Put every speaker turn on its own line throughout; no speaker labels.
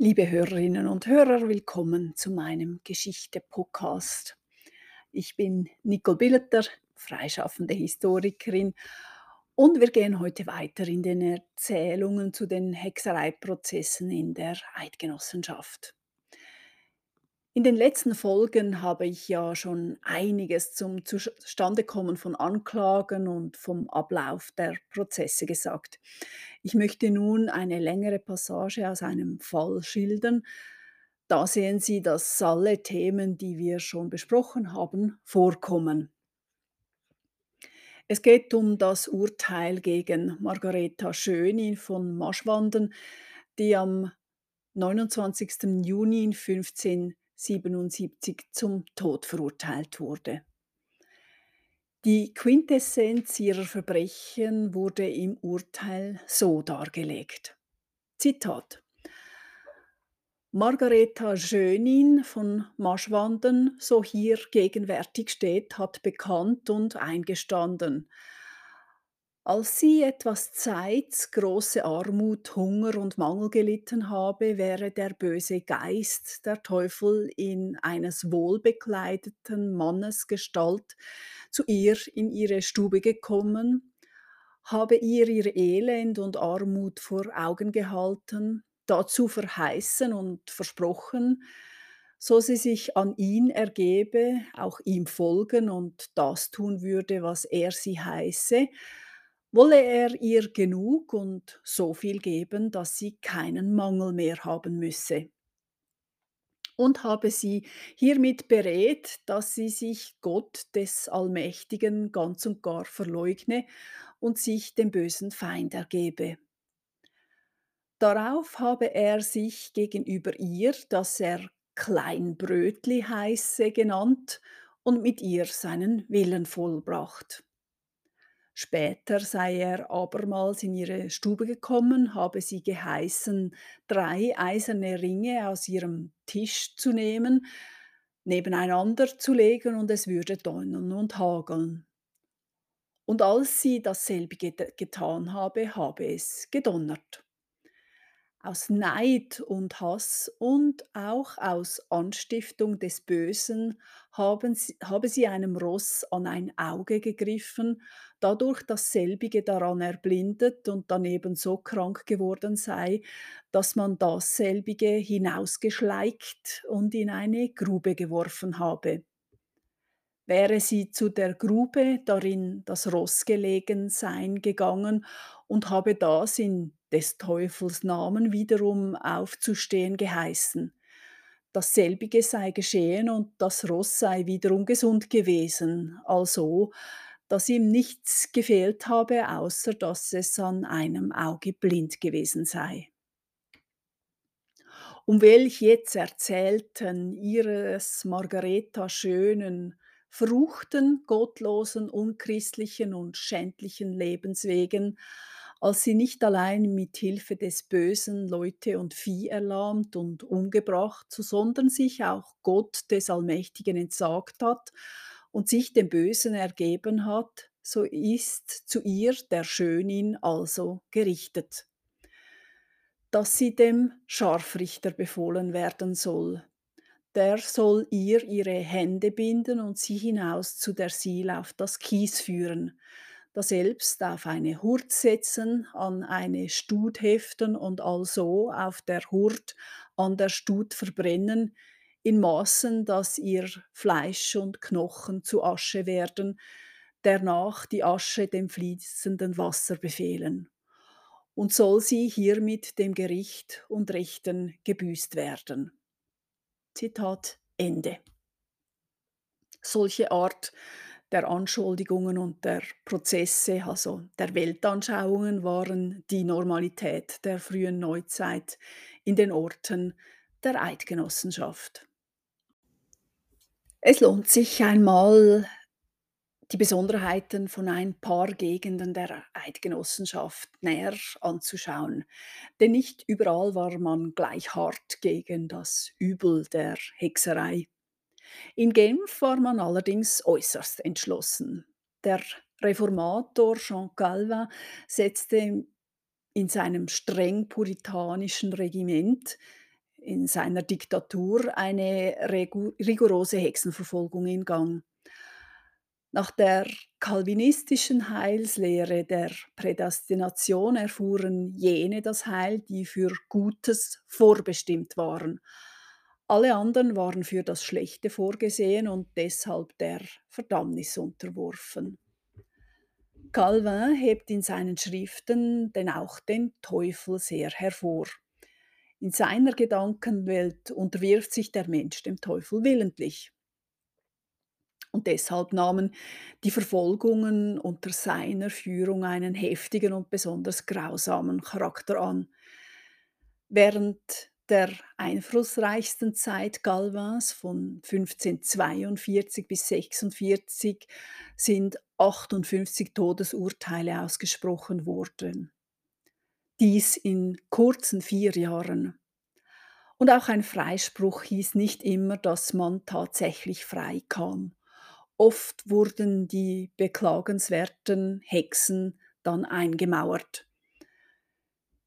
Liebe Hörerinnen und Hörer, willkommen zu meinem Geschichte-Podcast. Ich bin Nicole Billeter, freischaffende Historikerin, und wir gehen heute weiter in den Erzählungen zu den Hexereiprozessen in der Eidgenossenschaft. In den letzten Folgen habe ich ja schon einiges zum Zustandekommen von Anklagen und vom Ablauf der Prozesse gesagt. Ich möchte nun eine längere Passage aus einem Fall schildern. Da sehen Sie, dass alle Themen, die wir schon besprochen haben, vorkommen. Es geht um das Urteil gegen Margareta Schönin von Maschwanden, die am 29. Juni 15 77 zum Tod verurteilt wurde. Die Quintessenz ihrer Verbrechen wurde im Urteil so dargelegt. Zitat Margareta Schönin von Maschwanden, so hier gegenwärtig steht, hat bekannt und eingestanden, als sie etwas Zeit, große Armut, Hunger und Mangel gelitten habe, wäre der böse Geist, der Teufel, in eines wohlbekleideten Mannes Gestalt zu ihr in ihre Stube gekommen, habe ihr ihr Elend und Armut vor Augen gehalten, dazu verheißen und versprochen, so sie sich an ihn ergebe, auch ihm folgen und das tun würde, was er sie heiße, wolle er ihr genug und so viel geben, dass sie keinen Mangel mehr haben müsse. Und habe sie hiermit berät, dass sie sich Gott des Allmächtigen ganz und gar verleugne und sich dem bösen Feind ergebe. Darauf habe er sich gegenüber ihr, dass er Kleinbrötli heiße, genannt und mit ihr seinen Willen vollbracht. Später sei er abermals in ihre Stube gekommen, habe sie geheißen, drei eiserne Ringe aus ihrem Tisch zu nehmen, nebeneinander zu legen und es würde donnern und hageln. Und als sie dasselbe getan habe, habe es gedonnert. Aus Neid und Hass und auch aus Anstiftung des Bösen haben sie, habe sie einem Ross an ein Auge gegriffen, dadurch dasselbige daran erblindet und daneben so krank geworden sei, dass man dasselbige hinausgeschleicht und in eine Grube geworfen habe. Wäre sie zu der Grube, darin das Ross gelegen sein, gegangen und habe das in des Teufels Namen wiederum aufzustehen geheißen. Dasselbige sei geschehen und das Ross sei wiederum gesund gewesen, also dass ihm nichts gefehlt habe, außer dass es an einem Auge blind gewesen sei. Um welch jetzt erzählten ihres Margareta schönen, verruchten, gottlosen, unchristlichen und schändlichen Lebenswegen, als sie nicht allein mit Hilfe des Bösen Leute und Vieh erlahmt und umgebracht, sondern sich auch Gott des Allmächtigen entsagt hat und sich dem Bösen ergeben hat, so ist zu ihr der Schönin also gerichtet, dass sie dem Scharfrichter befohlen werden soll, der soll ihr ihre Hände binden und sie hinaus zu der Siel auf das Kies führen, daselbst auf eine Hurt setzen, an eine Stud heften und also auf der Hurt an der Stud verbrennen, in Maßen, dass ihr Fleisch und Knochen zu Asche werden, danach die Asche dem fließenden Wasser befehlen. Und soll sie hiermit dem Gericht und Richten gebüßt werden. Zitat Ende. Solche Art der Anschuldigungen und der Prozesse, also der Weltanschauungen, waren die Normalität der frühen Neuzeit in den Orten der Eidgenossenschaft. Es lohnt sich einmal, die Besonderheiten von ein paar Gegenden der Eidgenossenschaft näher anzuschauen. Denn nicht überall war man gleich hart gegen das Übel der Hexerei. In Genf war man allerdings äußerst entschlossen. Der Reformator Jean Calvin setzte in seinem streng puritanischen Regiment in seiner Diktatur eine rigorose Hexenverfolgung in Gang. Nach der calvinistischen Heilslehre der Prädestination erfuhren jene das Heil, die für Gutes vorbestimmt waren. Alle anderen waren für das Schlechte vorgesehen und deshalb der Verdammnis unterworfen. Calvin hebt in seinen Schriften denn auch den Teufel sehr hervor. In seiner Gedankenwelt unterwirft sich der Mensch dem Teufel willentlich. Und deshalb nahmen die Verfolgungen unter seiner Führung einen heftigen und besonders grausamen Charakter an. Während der einflussreichsten Zeit Galvins von 1542 bis 46 sind 58 Todesurteile ausgesprochen worden. Dies in kurzen vier Jahren. Und auch ein Freispruch hieß nicht immer, dass man tatsächlich frei kam. Oft wurden die beklagenswerten Hexen dann eingemauert.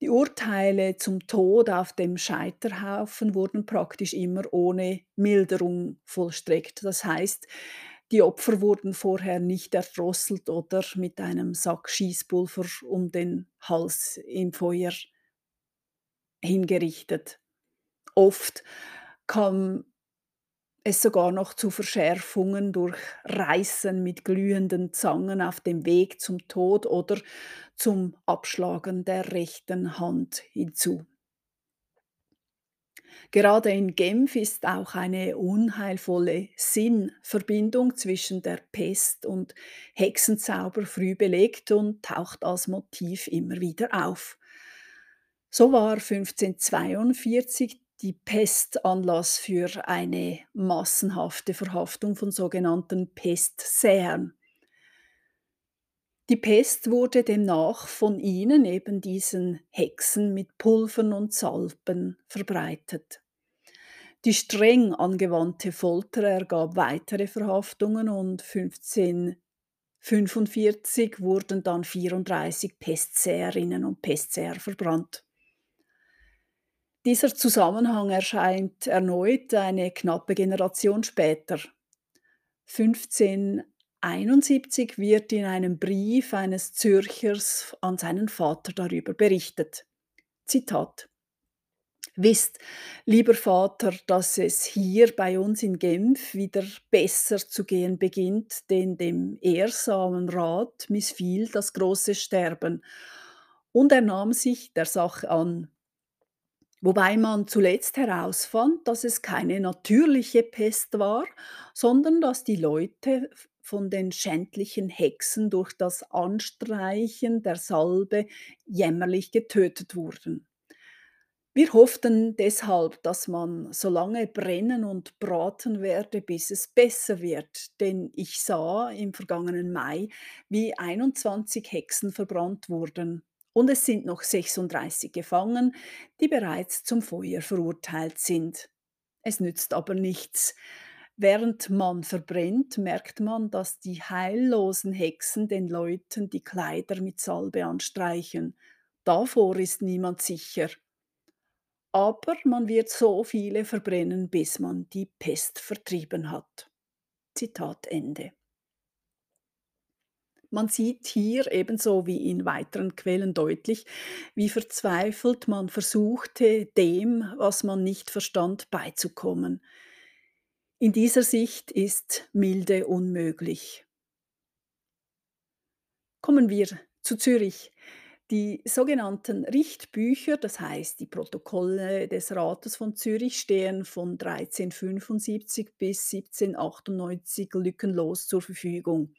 Die Urteile zum Tod auf dem Scheiterhaufen wurden praktisch immer ohne Milderung vollstreckt. Das heißt, die Opfer wurden vorher nicht erdrosselt oder mit einem Sack Schießpulver um den Hals im Feuer hingerichtet. Oft kam es sogar noch zu Verschärfungen durch Reißen mit glühenden Zangen auf dem Weg zum Tod oder zum Abschlagen der rechten Hand hinzu. Gerade in Genf ist auch eine unheilvolle Sinnverbindung zwischen der Pest und Hexenzauber früh belegt und taucht als Motiv immer wieder auf. So war 1542 die Pest Anlass für eine massenhafte Verhaftung von sogenannten Pestsäern. Die Pest wurde demnach von ihnen, eben diesen Hexen, mit Pulvern und Salben verbreitet. Die streng angewandte Folter ergab weitere Verhaftungen und 1545 wurden dann 34 Pestsäherinnen und Pestsäher verbrannt. Dieser Zusammenhang erscheint erneut eine knappe Generation später. 1571 wird in einem Brief eines Zürchers an seinen Vater darüber berichtet. Zitat Wisst, lieber Vater, dass es hier bei uns in Genf wieder besser zu gehen beginnt, denn dem ehrsamen Rat missfiel das große Sterben, und er nahm sich der Sache an. Wobei man zuletzt herausfand, dass es keine natürliche Pest war, sondern dass die Leute von den schändlichen Hexen durch das Anstreichen der Salbe jämmerlich getötet wurden. Wir hofften deshalb, dass man so lange brennen und braten werde, bis es besser wird, denn ich sah im vergangenen Mai, wie 21 Hexen verbrannt wurden und es sind noch 36 gefangen, die bereits zum Feuer verurteilt sind. Es nützt aber nichts. Während man verbrennt, merkt man, dass die heillosen Hexen den Leuten die Kleider mit Salbe anstreichen. Davor ist niemand sicher. Aber man wird so viele verbrennen, bis man die Pest vertrieben hat. Zitat Ende. Man sieht hier ebenso wie in weiteren Quellen deutlich, wie verzweifelt man versuchte, dem, was man nicht verstand, beizukommen. In dieser Sicht ist Milde unmöglich. Kommen wir zu Zürich. Die sogenannten Richtbücher, das heißt die Protokolle des Rates von Zürich, stehen von 1375 bis 1798 lückenlos zur Verfügung.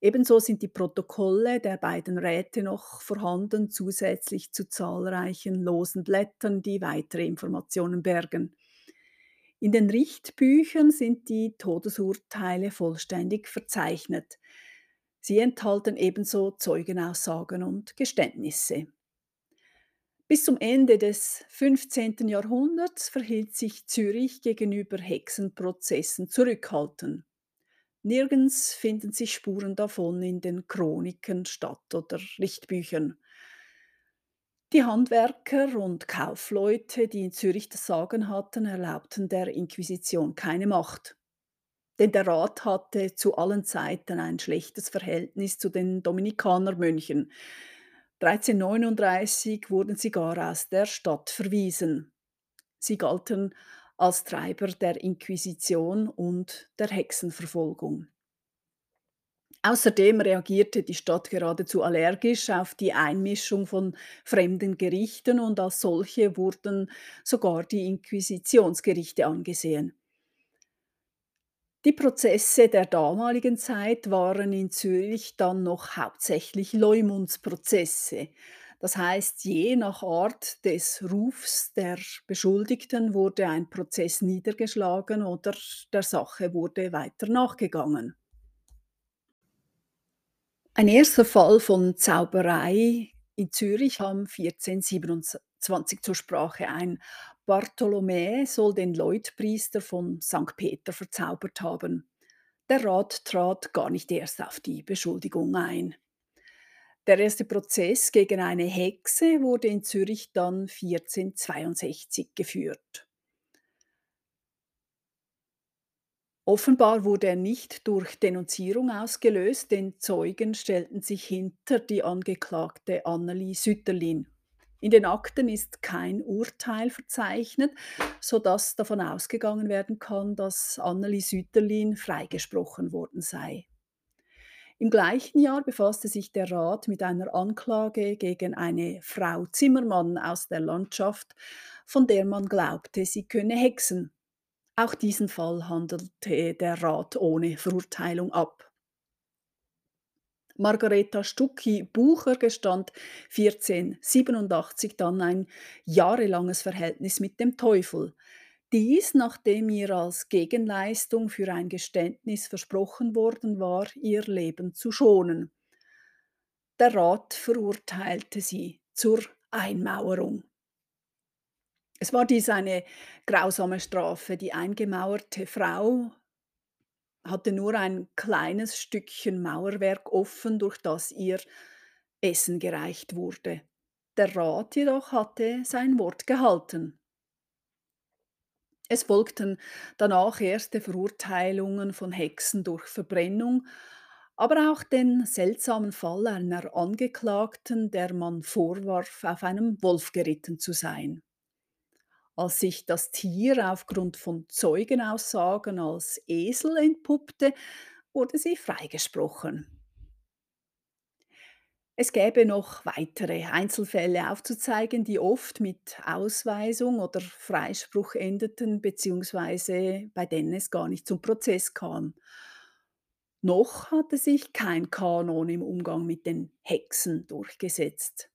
Ebenso sind die Protokolle der beiden Räte noch vorhanden, zusätzlich zu zahlreichen losen Blättern, die weitere Informationen bergen. In den Richtbüchern sind die Todesurteile vollständig verzeichnet. Sie enthalten ebenso Zeugenaussagen und Geständnisse. Bis zum Ende des 15. Jahrhunderts verhielt sich Zürich gegenüber Hexenprozessen zurückhaltend. Nirgends finden sich Spuren davon in den Chroniken, Stadt- oder Richtbüchern. Die Handwerker und Kaufleute, die in Zürich das Sagen hatten, erlaubten der Inquisition keine Macht. Denn der Rat hatte zu allen Zeiten ein schlechtes Verhältnis zu den Dominikanermönchen. 1339 wurden sie gar aus der Stadt verwiesen. Sie galten als Treiber der Inquisition und der Hexenverfolgung. Außerdem reagierte die Stadt geradezu allergisch auf die Einmischung von fremden Gerichten und als solche wurden sogar die Inquisitionsgerichte angesehen. Die Prozesse der damaligen Zeit waren in Zürich dann noch hauptsächlich Leumundsprozesse. Das heißt, je nach Art des Rufs der Beschuldigten wurde ein Prozess niedergeschlagen oder der Sache wurde weiter nachgegangen. Ein erster Fall von Zauberei in Zürich kam 1427 zur Sprache. Ein Bartholomä soll den Leutpriester von St. Peter verzaubert haben. Der Rat trat gar nicht erst auf die Beschuldigung ein. Der erste Prozess gegen eine Hexe wurde in Zürich dann 1462 geführt. Offenbar wurde er nicht durch Denunzierung ausgelöst, denn Zeugen stellten sich hinter die Angeklagte Annelie Sütterlin. In den Akten ist kein Urteil verzeichnet, sodass davon ausgegangen werden kann, dass Annelie Sütterlin freigesprochen worden sei. Im gleichen Jahr befasste sich der Rat mit einer Anklage gegen eine Frau Zimmermann aus der Landschaft, von der man glaubte, sie könne hexen. Auch diesen Fall handelte der Rat ohne Verurteilung ab. Margareta Stucki-Bucher gestand 1487 dann ein jahrelanges Verhältnis mit dem Teufel. Dies, nachdem ihr als Gegenleistung für ein Geständnis versprochen worden war, ihr Leben zu schonen. Der Rat verurteilte sie zur Einmauerung. Es war dies eine grausame Strafe. Die eingemauerte Frau hatte nur ein kleines Stückchen Mauerwerk offen, durch das ihr Essen gereicht wurde. Der Rat jedoch hatte sein Wort gehalten. Es folgten danach erste Verurteilungen von Hexen durch Verbrennung, aber auch den seltsamen Fall einer Angeklagten, der man vorwarf, auf einem Wolf geritten zu sein. Als sich das Tier aufgrund von Zeugenaussagen als Esel entpuppte, wurde sie freigesprochen. Es gäbe noch weitere Einzelfälle aufzuzeigen, die oft mit Ausweisung oder Freispruch endeten, beziehungsweise bei denen es gar nicht zum Prozess kam. Noch hatte sich kein Kanon im Umgang mit den Hexen durchgesetzt.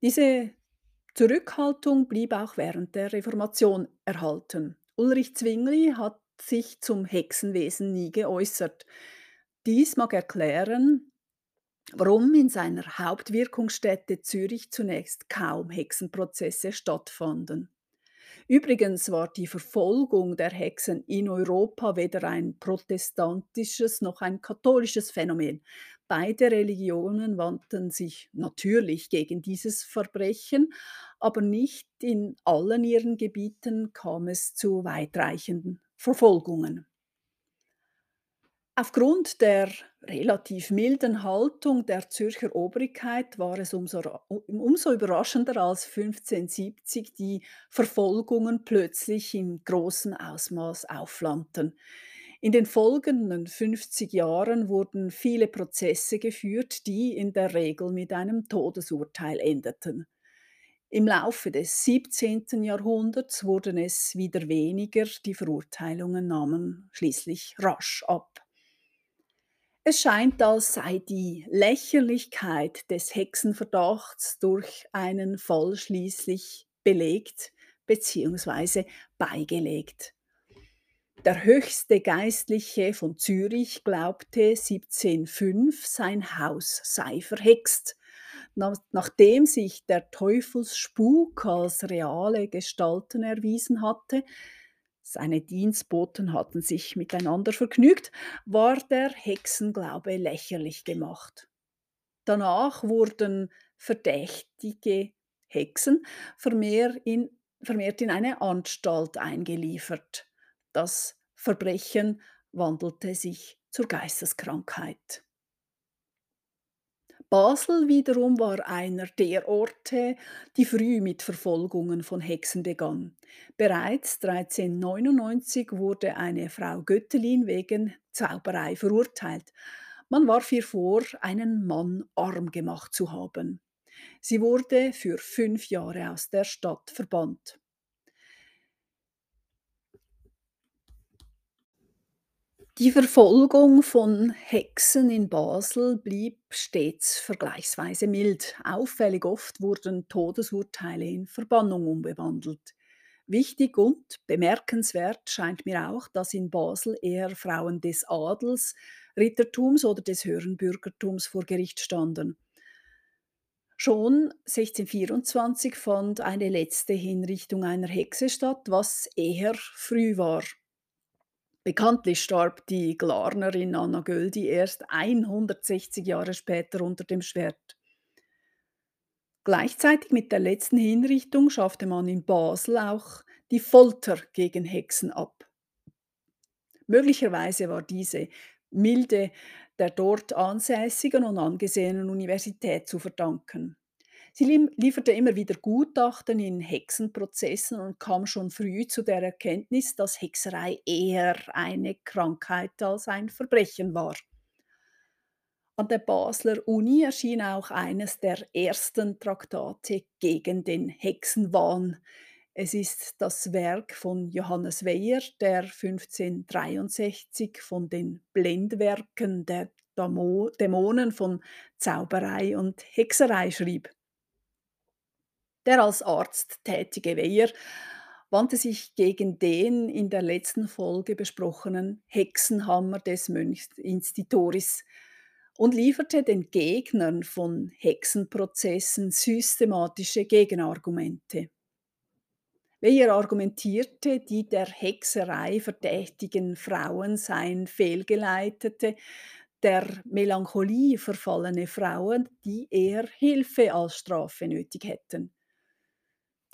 Diese Zurückhaltung blieb auch während der Reformation erhalten. Ulrich Zwingli hat sich zum Hexenwesen nie geäußert. Dies mag erklären, warum in seiner Hauptwirkungsstätte Zürich zunächst kaum Hexenprozesse stattfanden. Übrigens war die Verfolgung der Hexen in Europa weder ein protestantisches noch ein katholisches Phänomen. Beide Religionen wandten sich natürlich gegen dieses Verbrechen, aber nicht in allen ihren Gebieten kam es zu weitreichenden Verfolgungen. Aufgrund der relativ milden Haltung der Zürcher Obrigkeit war es umso, umso, überraschender, als 1570 die Verfolgungen plötzlich in großem Ausmaß aufflammten. In den folgenden 50 Jahren wurden viele Prozesse geführt, die in der Regel mit einem Todesurteil endeten. Im Laufe des 17. Jahrhunderts wurden es wieder weniger, die Verurteilungen nahmen schließlich rasch ab. Es scheint, als sei die Lächerlichkeit des Hexenverdachts durch einen Fall schließlich belegt bzw. beigelegt. Der höchste Geistliche von Zürich glaubte 1705, sein Haus sei verhext. Nachdem sich der Teufelsspuk als reale Gestalten erwiesen hatte, seine Dienstboten hatten sich miteinander vergnügt, war der Hexenglaube lächerlich gemacht. Danach wurden verdächtige Hexen vermehrt in vermehrt in eine Anstalt eingeliefert. Das Verbrechen wandelte sich zur Geisteskrankheit. Basel wiederum war einer der Orte, die früh mit Verfolgungen von Hexen begann. Bereits 1399 wurde eine Frau Göttelin wegen Zauberei verurteilt. Man warf ihr vor, einen Mann arm gemacht zu haben. Sie wurde für fünf Jahre aus der Stadt verbannt. Die Verfolgung von Hexen in Basel blieb stets vergleichsweise mild. Auffällig oft wurden Todesurteile in Verbannung umgewandelt. Wichtig und bemerkenswert scheint mir auch, dass in Basel eher Frauen des Adels, Rittertums oder des höheren Bürgertums vor Gericht standen. Schon 1624 fand eine letzte Hinrichtung einer Hexe statt, was eher früh war. Bekanntlich starb die Glarnerin Anna Göldi erst 160 Jahre später unter dem Schwert. Gleichzeitig mit der letzten Hinrichtung schaffte man in Basel auch die Folter gegen Hexen ab. Möglicherweise war diese Milde der dort ansässigen und angesehenen Universität zu verdanken. Sie lieferte immer wieder Gutachten in Hexenprozessen und kam schon früh zu der Erkenntnis, dass Hexerei eher eine Krankheit als ein Verbrechen war. An der Basler Uni erschien auch eines der ersten Traktate gegen den Hexenwahn. Es ist das Werk von Johannes Weyer, der 1563 von den Blendwerken der Dämonen von Zauberei und Hexerei schrieb. Der als Arzt tätige Weyer wandte sich gegen den in der letzten Folge besprochenen Hexenhammer des Mönchs und lieferte den Gegnern von Hexenprozessen systematische Gegenargumente. Weyer argumentierte, die der Hexerei verdächtigen Frauen seien fehlgeleitete, der Melancholie verfallene Frauen, die eher Hilfe als Strafe nötig hätten.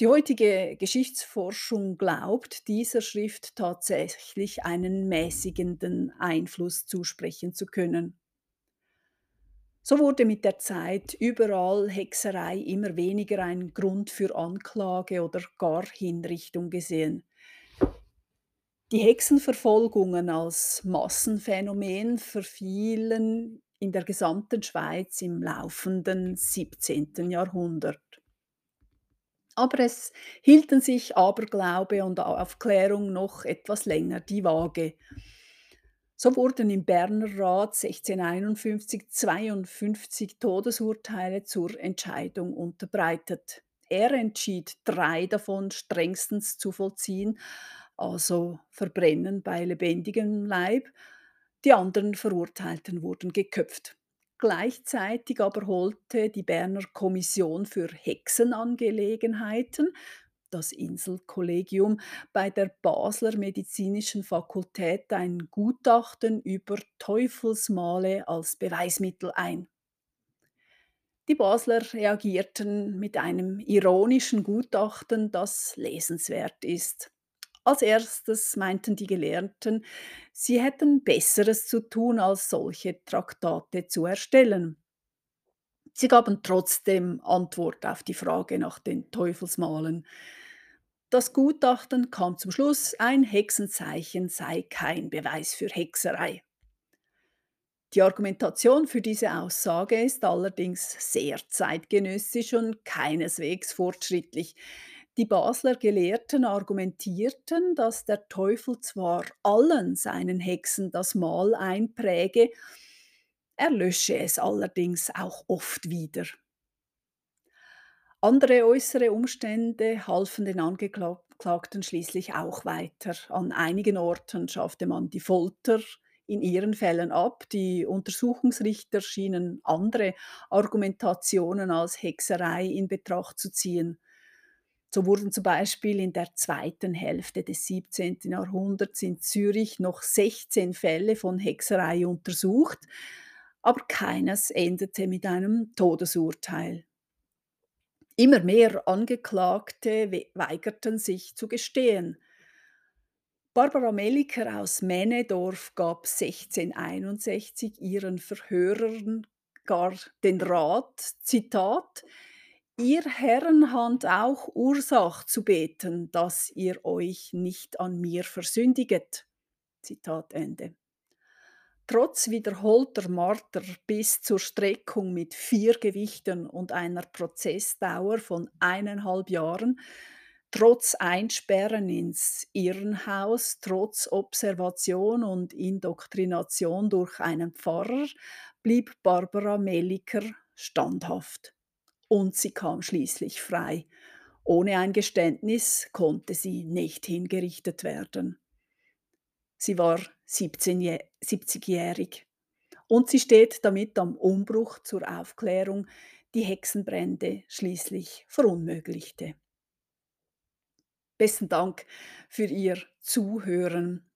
Die heutige Geschichtsforschung glaubt, dieser Schrift tatsächlich einen mäßigenden Einfluss zusprechen zu können. So wurde mit der Zeit überall Hexerei immer weniger ein Grund für Anklage oder gar Hinrichtung gesehen. Die Hexenverfolgungen als Massenphänomen verfielen in der gesamten Schweiz im laufenden 17. Jahrhundert. Aber es hielten sich Aberglaube und Aufklärung noch etwas länger die Waage. So wurden im Berner Rat 1651 52 Todesurteile zur Entscheidung unterbreitet. Er entschied drei davon strengstens zu vollziehen, also Verbrennen bei lebendigem Leib. Die anderen Verurteilten wurden geköpft. Gleichzeitig aber holte die Berner Kommission für Hexenangelegenheiten, das Inselkollegium, bei der Basler Medizinischen Fakultät ein Gutachten über Teufelsmale als Beweismittel ein. Die Basler reagierten mit einem ironischen Gutachten, das lesenswert ist. Als erstes meinten die Gelehrten, sie hätten Besseres zu tun, als solche Traktate zu erstellen. Sie gaben trotzdem Antwort auf die Frage nach den Teufelsmalen. Das Gutachten kam zum Schluss, ein Hexenzeichen sei kein Beweis für Hexerei. Die Argumentation für diese Aussage ist allerdings sehr zeitgenössisch und keineswegs fortschrittlich. Die Basler Gelehrten argumentierten, dass der Teufel zwar allen seinen Hexen das Mal einpräge, er lösche es allerdings auch oft wieder. Andere äußere Umstände halfen den Angeklagten schließlich auch weiter. An einigen Orten schaffte man die Folter in ihren Fällen ab. Die Untersuchungsrichter schienen andere Argumentationen als Hexerei in Betracht zu ziehen. So wurden zum Beispiel in der zweiten Hälfte des 17. Jahrhunderts in Zürich noch 16 Fälle von Hexerei untersucht, aber keines endete mit einem Todesurteil. Immer mehr Angeklagte we weigerten sich zu gestehen. Barbara Melliker aus Mähnedorf gab 1661 ihren Verhörern gar den Rat, Zitat: „Ihr Herren habt auch Ursach zu beten, dass ihr euch nicht an mir versündiget.“ Zitat Ende. Trotz wiederholter Marter bis zur Streckung mit vier Gewichten und einer Prozessdauer von eineinhalb Jahren, trotz Einsperren ins Irrenhaus, trotz Observation und Indoktrination durch einen Pfarrer, blieb Barbara Melliker standhaft. Und sie kam schließlich frei. Ohne ein Geständnis konnte sie nicht hingerichtet werden. Sie war 17 70-jährig und sie steht damit am Umbruch zur Aufklärung, die Hexenbrände schließlich verunmöglichte. Besten Dank für Ihr Zuhören.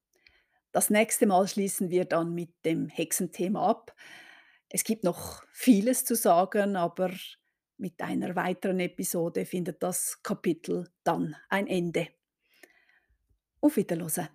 Das nächste Mal schließen wir dann mit dem Hexenthema ab. Es gibt noch vieles zu sagen, aber mit einer weiteren Episode findet das Kapitel dann ein Ende. Auf Wiederhören.